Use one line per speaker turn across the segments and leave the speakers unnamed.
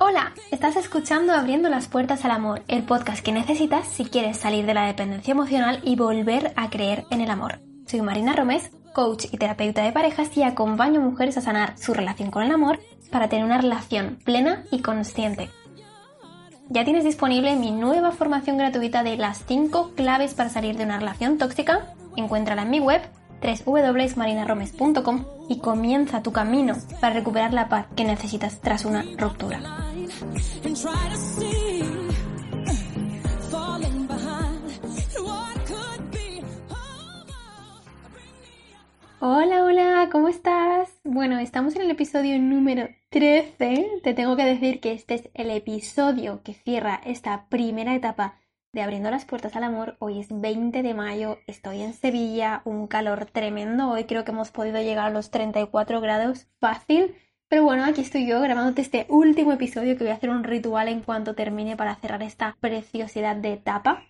Hola, estás escuchando Abriendo las Puertas al Amor, el podcast que necesitas si quieres salir de la dependencia emocional y volver a creer en el amor. Soy Marina Romés, coach y terapeuta de parejas y acompaño mujeres a sanar su relación con el amor para tener una relación plena y consciente. Ya tienes disponible mi nueva formación gratuita de las 5 claves para salir de una relación tóxica. Encuéntrala en mi web www.marinaromes.com y comienza tu camino para recuperar la paz que necesitas tras una ruptura. Hola, hola, ¿cómo estás? Bueno, estamos en el episodio número 13. Te tengo que decir que este es el episodio que cierra esta primera etapa de Abriendo las Puertas al Amor. Hoy es 20 de mayo, estoy en Sevilla, un calor tremendo. Hoy creo que hemos podido llegar a los 34 grados fácil. Pero bueno, aquí estoy yo grabándote este último episodio que voy a hacer un ritual en cuanto termine para cerrar esta preciosidad de etapa.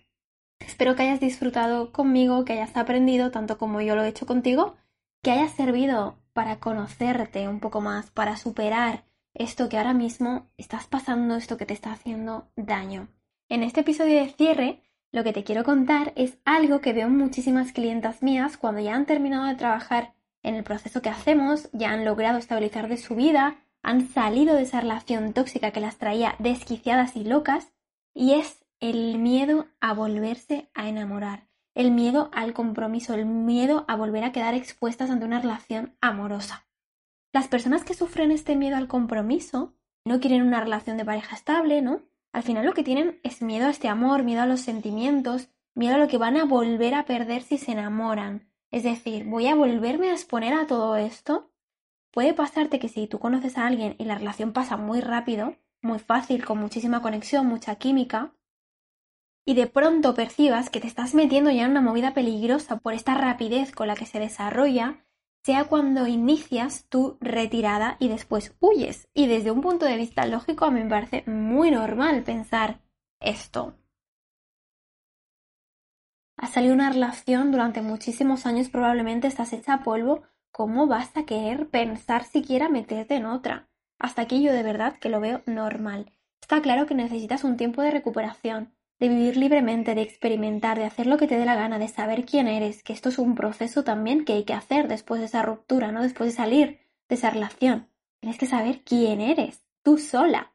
Espero que hayas disfrutado conmigo, que hayas aprendido tanto como yo lo he hecho contigo, que haya servido para conocerte un poco más, para superar esto que ahora mismo estás pasando, esto que te está haciendo daño. En este episodio de cierre, lo que te quiero contar es algo que veo en muchísimas clientas mías cuando ya han terminado de trabajar en el proceso que hacemos, ya han logrado estabilizar de su vida, han salido de esa relación tóxica que las traía desquiciadas y locas, y es el miedo a volverse a enamorar, el miedo al compromiso, el miedo a volver a quedar expuestas ante una relación amorosa. Las personas que sufren este miedo al compromiso no quieren una relación de pareja estable, ¿no? Al final lo que tienen es miedo a este amor, miedo a los sentimientos, miedo a lo que van a volver a perder si se enamoran. Es decir, ¿voy a volverme a exponer a todo esto? Puede pasarte que si tú conoces a alguien y la relación pasa muy rápido, muy fácil, con muchísima conexión, mucha química, y de pronto percibas que te estás metiendo ya en una movida peligrosa por esta rapidez con la que se desarrolla, sea cuando inicias tu retirada y después huyes. Y desde un punto de vista lógico a mí me parece muy normal pensar esto. Has salido una relación durante muchísimos años, probablemente estás hecha a polvo. ¿Cómo vas a querer pensar siquiera meterte en otra? Hasta aquí yo de verdad que lo veo normal. Está claro que necesitas un tiempo de recuperación, de vivir libremente, de experimentar, de hacer lo que te dé la gana, de saber quién eres, que esto es un proceso también que hay que hacer después de esa ruptura, ¿no? Después de salir de esa relación. Tienes que saber quién eres, tú sola.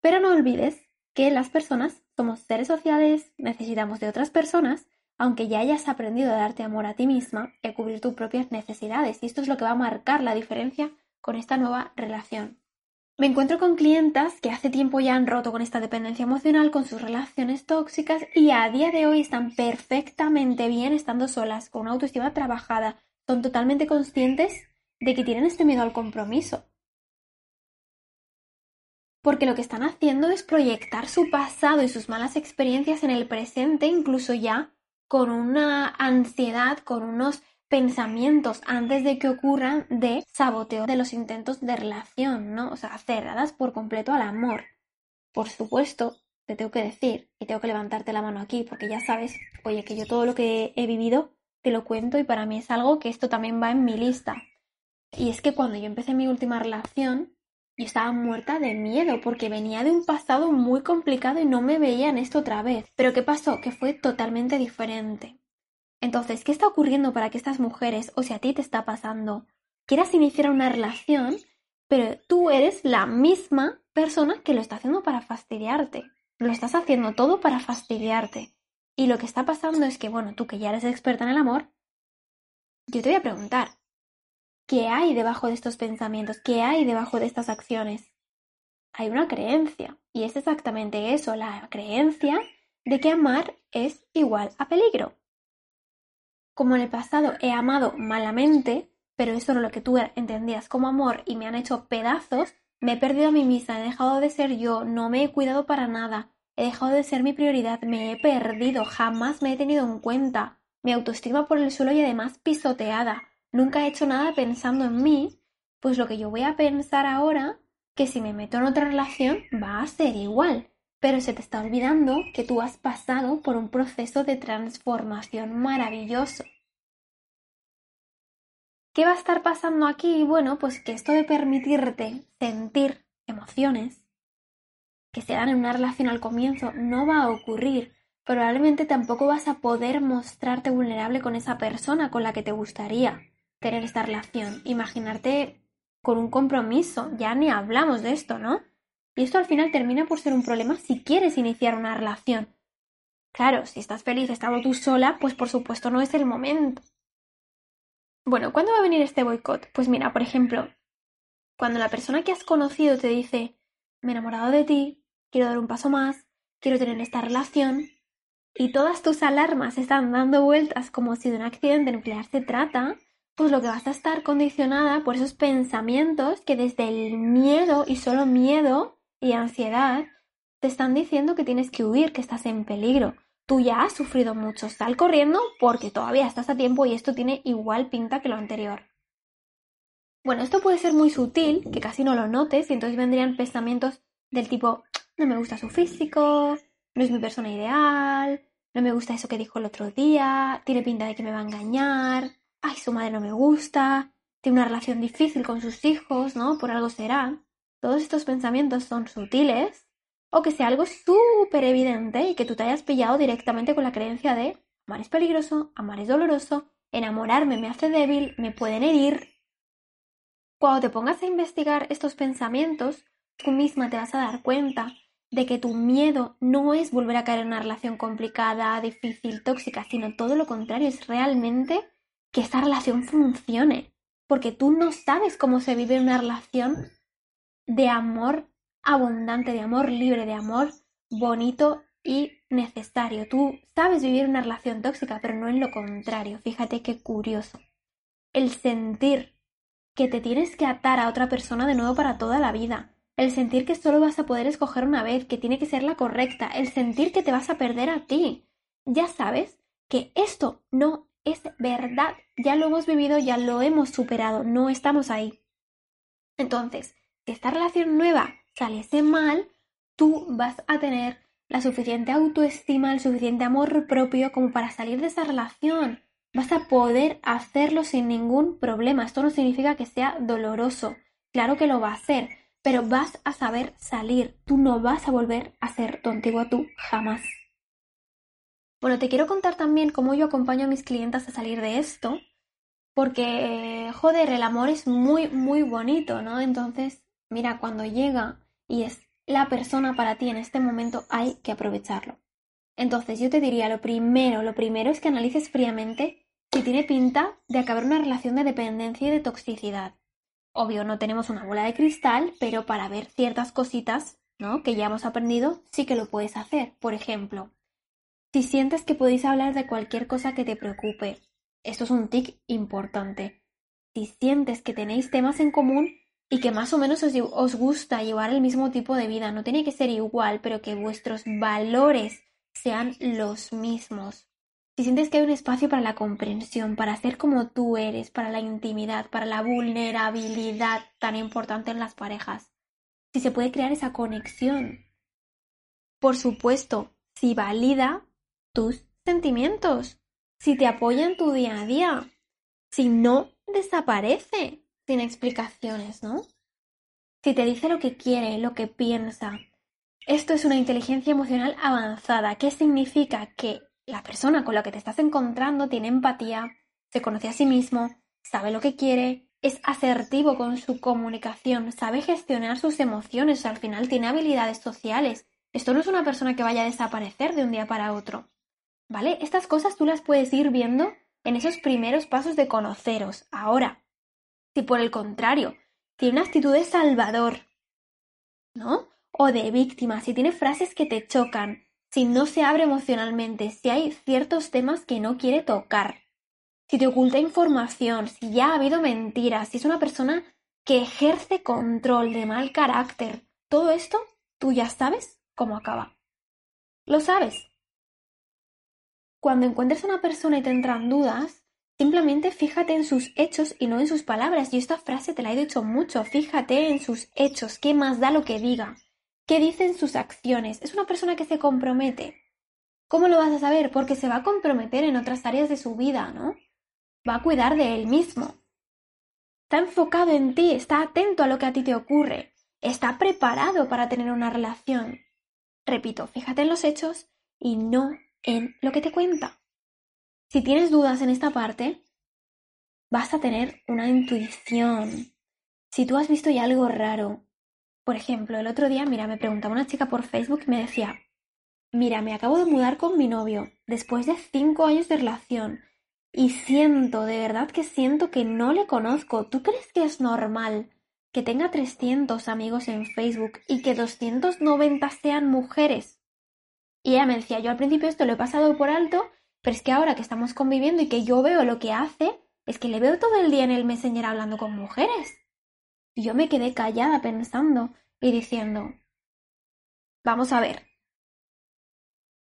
Pero no olvides que las personas somos seres sociales, necesitamos de otras personas, aunque ya hayas aprendido a darte amor a ti misma y a cubrir tus propias necesidades. Y esto es lo que va a marcar la diferencia con esta nueva relación. Me encuentro con clientas que hace tiempo ya han roto con esta dependencia emocional, con sus relaciones tóxicas y a día de hoy están perfectamente bien estando solas, con una autoestima trabajada, son totalmente conscientes de que tienen este miedo al compromiso. Porque lo que están haciendo es proyectar su pasado y sus malas experiencias en el presente, incluso ya con una ansiedad, con unos pensamientos antes de que ocurran de saboteo de los intentos de relación, ¿no? O sea, cerradas por completo al amor. Por supuesto, te tengo que decir, y tengo que levantarte la mano aquí, porque ya sabes, oye, que yo todo lo que he vivido te lo cuento y para mí es algo que esto también va en mi lista. Y es que cuando yo empecé mi última relación, yo estaba muerta de miedo porque venía de un pasado muy complicado y no me veía en esto otra vez. Pero ¿qué pasó? Que fue totalmente diferente. Entonces, ¿qué está ocurriendo para que estas mujeres, o si a ti te está pasando, quieras iniciar una relación, pero tú eres la misma persona que lo está haciendo para fastidiarte? Lo estás haciendo todo para fastidiarte. Y lo que está pasando es que, bueno, tú que ya eres experta en el amor, yo te voy a preguntar, ¿qué hay debajo de estos pensamientos? ¿Qué hay debajo de estas acciones? Hay una creencia, y es exactamente eso, la creencia de que amar es igual a peligro. Como en el pasado he amado malamente, pero eso es lo que tú entendías como amor y me han hecho pedazos, me he perdido a mí misma, he dejado de ser yo, no me he cuidado para nada, he dejado de ser mi prioridad, me he perdido, jamás me he tenido en cuenta, mi autoestima por el suelo y además pisoteada, nunca he hecho nada pensando en mí, pues lo que yo voy a pensar ahora, que si me meto en otra relación va a ser igual, pero se te está olvidando que tú has pasado por un proceso de transformación maravilloso. ¿Qué va a estar pasando aquí? Bueno, pues que esto de permitirte sentir emociones, que se dan en una relación al comienzo no va a ocurrir. Probablemente tampoco vas a poder mostrarte vulnerable con esa persona con la que te gustaría tener esta relación. Imaginarte con un compromiso, ya ni hablamos de esto, ¿no? Y esto al final termina por ser un problema si quieres iniciar una relación. Claro, si estás feliz estando tú sola, pues por supuesto no es el momento. Bueno, ¿cuándo va a venir este boicot? Pues mira, por ejemplo, cuando la persona que has conocido te dice, me he enamorado de ti, quiero dar un paso más, quiero tener esta relación, y todas tus alarmas están dando vueltas como si de un accidente nuclear se trata, pues lo que vas a estar condicionada por esos pensamientos que desde el miedo y solo miedo y ansiedad te están diciendo que tienes que huir, que estás en peligro. Tú ya has sufrido mucho, sal corriendo porque todavía estás a tiempo y esto tiene igual pinta que lo anterior. Bueno, esto puede ser muy sutil, que casi no lo notes, y entonces vendrían pensamientos del tipo, no me gusta su físico, no es mi persona ideal, no me gusta eso que dijo el otro día, tiene pinta de que me va a engañar, ay, su madre no me gusta, tiene una relación difícil con sus hijos, ¿no? Por algo será. Todos estos pensamientos son sutiles o que sea algo súper evidente y que tú te hayas pillado directamente con la creencia de amar es peligroso, amar es doloroso, enamorarme me hace débil, me pueden herir. Cuando te pongas a investigar estos pensamientos, tú misma te vas a dar cuenta de que tu miedo no es volver a caer en una relación complicada, difícil, tóxica, sino todo lo contrario, es realmente que esta relación funcione. Porque tú no sabes cómo se vive una relación de amor abundante, de amor libre, de amor bonito y necesario. Tú sabes vivir una relación tóxica, pero no en lo contrario. Fíjate qué curioso. El sentir que te tienes que atar a otra persona de nuevo para toda la vida. El sentir que solo vas a poder escoger una vez, que tiene que ser la correcta. El sentir que te vas a perder a ti. Ya sabes que esto no es verdad. Ya lo hemos vivido, ya lo hemos superado. No estamos ahí. Entonces, esta relación nueva saliese mal, tú vas a tener la suficiente autoestima, el suficiente amor propio como para salir de esa relación. Vas a poder hacerlo sin ningún problema. Esto no significa que sea doloroso. Claro que lo va a hacer, pero vas a saber salir. Tú no vas a volver a ser tu antiguo tú jamás. Bueno, te quiero contar también cómo yo acompaño a mis clientes a salir de esto, porque, joder, el amor es muy, muy bonito, ¿no? Entonces, mira, cuando llega y es la persona para ti en este momento, hay que aprovecharlo. Entonces yo te diría, lo primero, lo primero es que analices fríamente si tiene pinta de acabar una relación de dependencia y de toxicidad. Obvio, no tenemos una bola de cristal, pero para ver ciertas cositas, ¿no? Que ya hemos aprendido, sí que lo puedes hacer. Por ejemplo, si sientes que podéis hablar de cualquier cosa que te preocupe, esto es un tic importante. Si sientes que tenéis temas en común, y que más o menos os, gusta llevar el mismo tipo de vida. No tiene que ser igual, pero que vuestros valores sean los mismos. Si sientes que hay un espacio para la comprensión, para ser como tú eres, para la intimidad, para la vulnerabilidad tan importante en las parejas, si se puede crear esa conexión. Por supuesto, si valida tus sentimientos, si te apoya en tu día a día, si no desaparece, sin explicaciones, ¿no? Si te dice lo que quiere, lo que piensa. Esto es una inteligencia emocional avanzada. ¿Qué significa? Que la persona con la que te estás encontrando tiene empatía, se conoce a sí mismo, sabe lo que quiere, es asertivo con su comunicación, sabe gestionar sus emociones, al final tiene habilidades sociales. Esto no es una persona que vaya a desaparecer de un día para otro. ¿Vale? Estas cosas tú las puedes ir viendo en esos primeros pasos de conoceros. Ahora, si por el contrario tiene una actitud de salvador, ¿no? O de víctima, si tiene frases que te chocan, si no se abre emocionalmente, si hay ciertos temas que no quiere tocar, si te oculta información, si ya ha habido mentiras, si es una persona que ejerce control de mal carácter, todo esto tú ya sabes cómo acaba. Lo sabes. Cuando encuentres a una persona y te entran dudas, Simplemente fíjate en sus hechos y no en sus palabras. Y esta frase te la he dicho mucho. Fíjate en sus hechos. ¿Qué más da lo que diga? ¿Qué dicen sus acciones? Es una persona que se compromete. ¿Cómo lo vas a saber? Porque se va a comprometer en otras áreas de su vida, ¿no? Va a cuidar de él mismo. Está enfocado en ti, está atento a lo que a ti te ocurre. está preparado para tener una relación. Repito, fíjate en los hechos y no en lo que te cuenta. Si tienes dudas en esta parte, vas a tener una intuición. Si tú has visto ya algo raro, por ejemplo, el otro día, mira, me preguntaba una chica por Facebook y me decía, mira, me acabo de mudar con mi novio después de cinco años de relación y siento, de verdad que siento que no le conozco. ¿Tú crees que es normal que tenga 300 amigos en Facebook y que 290 sean mujeres? Y ella me decía, yo al principio esto lo he pasado por alto, pero es que ahora que estamos conviviendo y que yo veo lo que hace, es que le veo todo el día en el Messenger hablando con mujeres. Y yo me quedé callada pensando y diciendo, vamos a ver,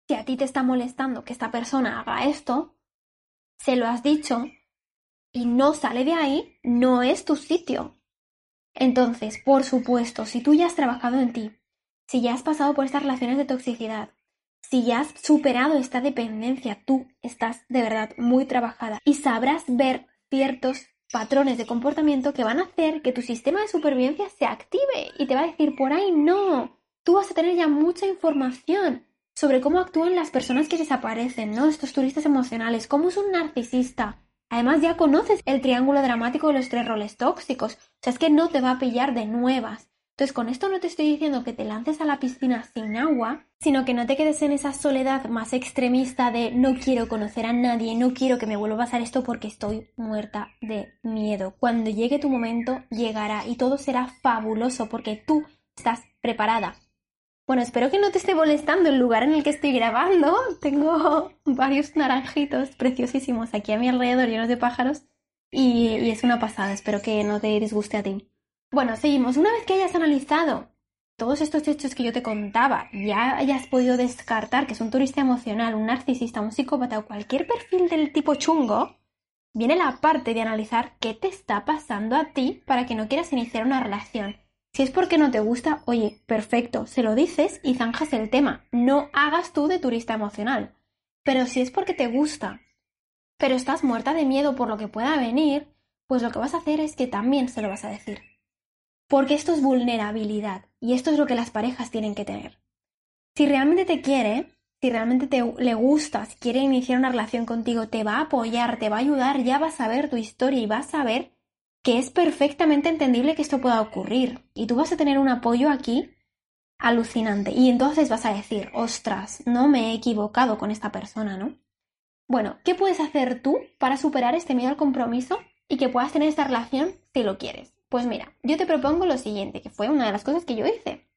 si a ti te está molestando que esta persona haga esto, se lo has dicho y no sale de ahí, no es tu sitio. Entonces, por supuesto, si tú ya has trabajado en ti, si ya has pasado por estas relaciones de toxicidad, si ya has superado esta dependencia, tú estás de verdad muy trabajada y sabrás ver ciertos patrones de comportamiento que van a hacer que tu sistema de supervivencia se active y te va a decir por ahí no. Tú vas a tener ya mucha información sobre cómo actúan las personas que desaparecen, ¿no? Estos turistas emocionales, cómo es un narcisista. Además ya conoces el triángulo dramático de los tres roles tóxicos. O sea, es que no te va a pillar de nuevas. Entonces, con esto no te estoy diciendo que te lances a la piscina sin agua, sino que no te quedes en esa soledad más extremista de no quiero conocer a nadie, no quiero que me vuelva a pasar esto porque estoy muerta de miedo. Cuando llegue tu momento, llegará y todo será fabuloso porque tú estás preparada. Bueno, espero que no te esté molestando el lugar en el que estoy grabando. Tengo varios naranjitos preciosísimos aquí a mi alrededor llenos de pájaros y, y es una pasada. Espero que no te disguste a ti. Bueno, seguimos. Una vez que hayas analizado todos estos hechos que yo te contaba, ya hayas podido descartar que es un turista emocional, un narcisista, un psicópata o cualquier perfil del tipo chungo, viene la parte de analizar qué te está pasando a ti para que no quieras iniciar una relación. Si es porque no te gusta, oye, perfecto, se lo dices y zanjas el tema. No hagas tú de turista emocional. Pero si es porque te gusta, pero estás muerta de miedo por lo que pueda venir, pues lo que vas a hacer es que también se lo vas a decir. Porque esto es vulnerabilidad y esto es lo que las parejas tienen que tener. Si realmente te quiere, si realmente te, le gustas, quiere iniciar una relación contigo, te va a apoyar, te va a ayudar, ya vas a ver tu historia y vas a ver que es perfectamente entendible que esto pueda ocurrir. Y tú vas a tener un apoyo aquí alucinante. Y entonces vas a decir, ostras, no me he equivocado con esta persona, ¿no? Bueno, ¿qué puedes hacer tú para superar este miedo al compromiso y que puedas tener esta relación si lo quieres? Pues mira, yo te propongo lo siguiente, que fue una de las cosas que yo hice.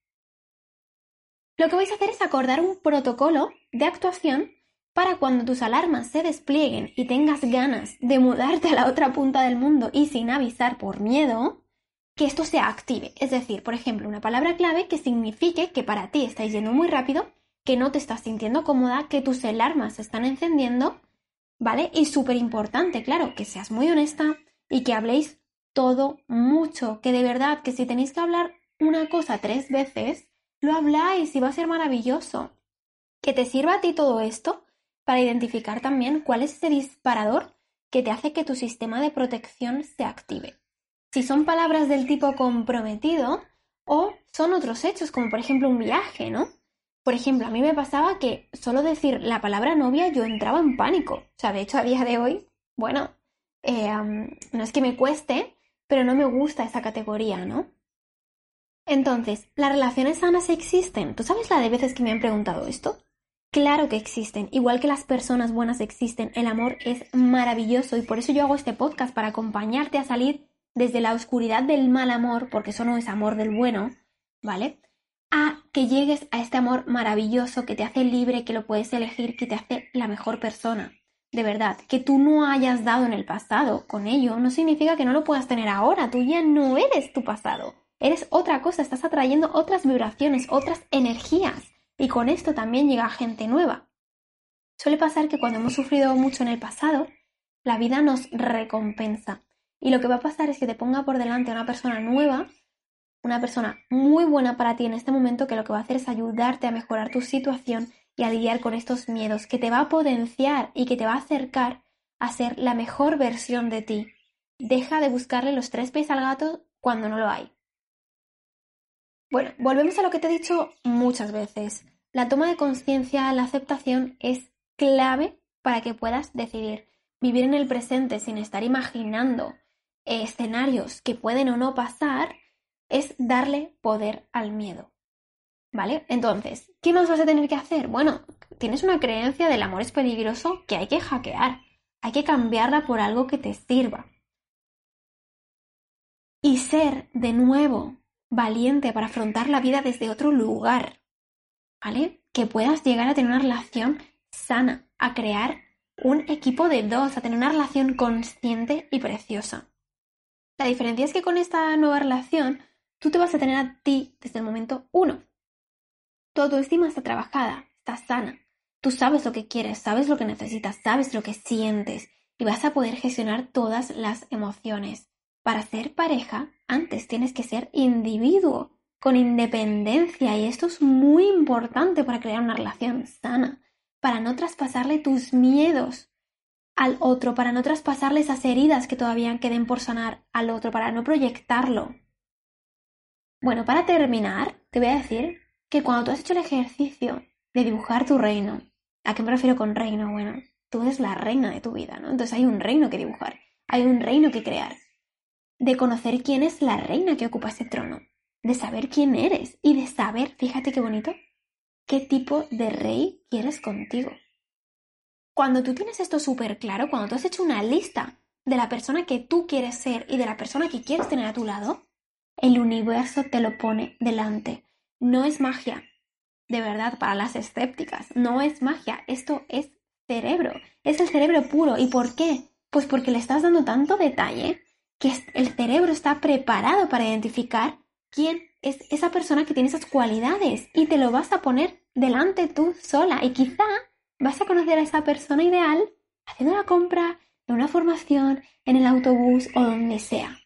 Lo que vais a hacer es acordar un protocolo de actuación para cuando tus alarmas se desplieguen y tengas ganas de mudarte a la otra punta del mundo y sin avisar por miedo, que esto se active. Es decir, por ejemplo, una palabra clave que signifique que para ti estáis yendo muy rápido, que no te estás sintiendo cómoda, que tus alarmas se están encendiendo, ¿vale? Y súper importante, claro, que seas muy honesta y que habléis todo mucho, que de verdad que si tenéis que hablar una cosa tres veces, lo habláis y va a ser maravilloso. Que te sirva a ti todo esto para identificar también cuál es ese disparador que te hace que tu sistema de protección se active. Si son palabras del tipo comprometido o son otros hechos, como por ejemplo un viaje, ¿no? Por ejemplo, a mí me pasaba que solo decir la palabra novia yo entraba en pánico. O sea, de hecho, a día de hoy, bueno, eh, no es que me cueste, pero no me gusta esa categoría, ¿no? Entonces, ¿las relaciones sanas existen? ¿Tú sabes la de veces que me han preguntado esto? Claro que existen, igual que las personas buenas existen, el amor es maravilloso y por eso yo hago este podcast para acompañarte a salir desde la oscuridad del mal amor, porque eso no es amor del bueno, ¿vale? A que llegues a este amor maravilloso que te hace libre, que lo puedes elegir, que te hace la mejor persona de verdad, que tú no hayas dado en el pasado con ello no significa que no lo puedas tener ahora. Tú ya no eres tu pasado. Eres otra cosa, estás atrayendo otras vibraciones, otras energías. Y con esto también llega gente nueva. Suele pasar que cuando hemos sufrido mucho en el pasado, la vida nos recompensa. Y lo que va a pasar es que te ponga por delante una persona nueva, una persona muy buena para ti en este momento, que lo que va a hacer es ayudarte a mejorar tu situación y a lidiar con estos miedos, que te va a potenciar y que te va a acercar a ser la mejor versión de ti. Deja de buscarle los tres pies al gato cuando no lo hay. Bueno, volvemos a lo que te he dicho muchas veces. La toma de conciencia, la aceptación es clave para que puedas decidir vivir en el presente sin estar imaginando escenarios que pueden o no pasar, es darle poder al miedo. ¿Vale? Entonces, ¿qué más vas a tener que hacer? Bueno, tienes una creencia del amor es peligroso que hay que hackear. Hay que cambiarla por algo que te sirva. Y ser, de nuevo, valiente para afrontar la vida desde otro lugar. ¿Vale? Que puedas llegar a tener una relación sana, a crear un equipo de dos, a tener una relación consciente y preciosa. La diferencia es que con esta nueva relación tú te vas a tener a ti desde el momento uno. Tu estima está trabajada, está sana. Tú sabes lo que quieres, sabes lo que necesitas, sabes lo que sientes y vas a poder gestionar todas las emociones. Para ser pareja, antes tienes que ser individuo, con independencia y esto es muy importante para crear una relación sana, para no traspasarle tus miedos al otro, para no traspasarle esas heridas que todavía queden por sanar al otro, para no proyectarlo. Bueno, para terminar, te voy a decir que cuando tú has hecho el ejercicio de dibujar tu reino, ¿a qué me refiero con reino? Bueno, tú eres la reina de tu vida, ¿no? Entonces hay un reino que dibujar, hay un reino que crear, de conocer quién es la reina que ocupa ese trono, de saber quién eres y de saber, fíjate qué bonito, qué tipo de rey quieres contigo. Cuando tú tienes esto súper claro, cuando tú has hecho una lista de la persona que tú quieres ser y de la persona que quieres tener a tu lado, el universo te lo pone delante. No es magia, de verdad, para las escépticas, no es magia, esto es cerebro, es el cerebro puro. ¿Y por qué? Pues porque le estás dando tanto detalle que el cerebro está preparado para identificar quién es esa persona que tiene esas cualidades y te lo vas a poner delante tú sola y quizá vas a conocer a esa persona ideal haciendo la compra, en una formación, en el autobús o donde sea.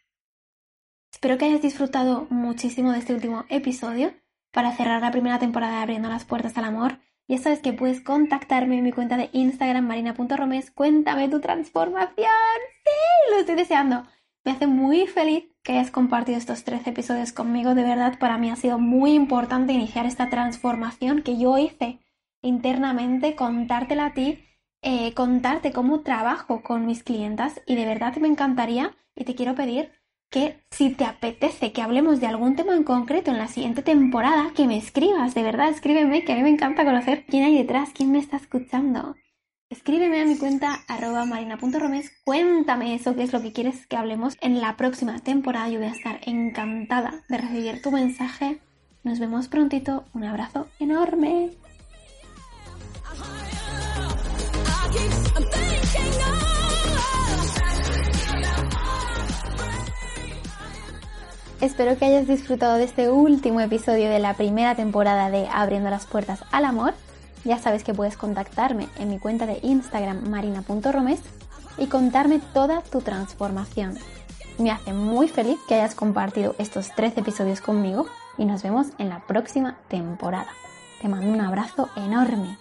Espero que hayas disfrutado muchísimo de este último episodio para cerrar la primera temporada Abriendo las Puertas al Amor. Ya sabes que puedes contactarme en mi cuenta de Instagram marina.romes. Cuéntame tu transformación. Sí, lo estoy deseando. Me hace muy feliz que hayas compartido estos 13 episodios conmigo. De verdad, para mí ha sido muy importante iniciar esta transformación que yo hice internamente, contártela a ti, eh, contarte cómo trabajo con mis clientas y de verdad me encantaría y te quiero pedir que si te apetece que hablemos de algún tema en concreto en la siguiente temporada, que me escribas, de verdad, escríbeme, que a mí me encanta conocer quién hay detrás, quién me está escuchando. Escríbeme a mi cuenta arroba marina.romes, cuéntame eso, qué es lo que quieres que hablemos en la próxima temporada. Yo voy a estar encantada de recibir tu mensaje. Nos vemos prontito, un abrazo enorme. Espero que hayas disfrutado de este último episodio de la primera temporada de Abriendo las Puertas al Amor. Ya sabes que puedes contactarme en mi cuenta de Instagram marina.romes y contarme toda tu transformación. Me hace muy feliz que hayas compartido estos 13 episodios conmigo y nos vemos en la próxima temporada. Te mando un abrazo enorme.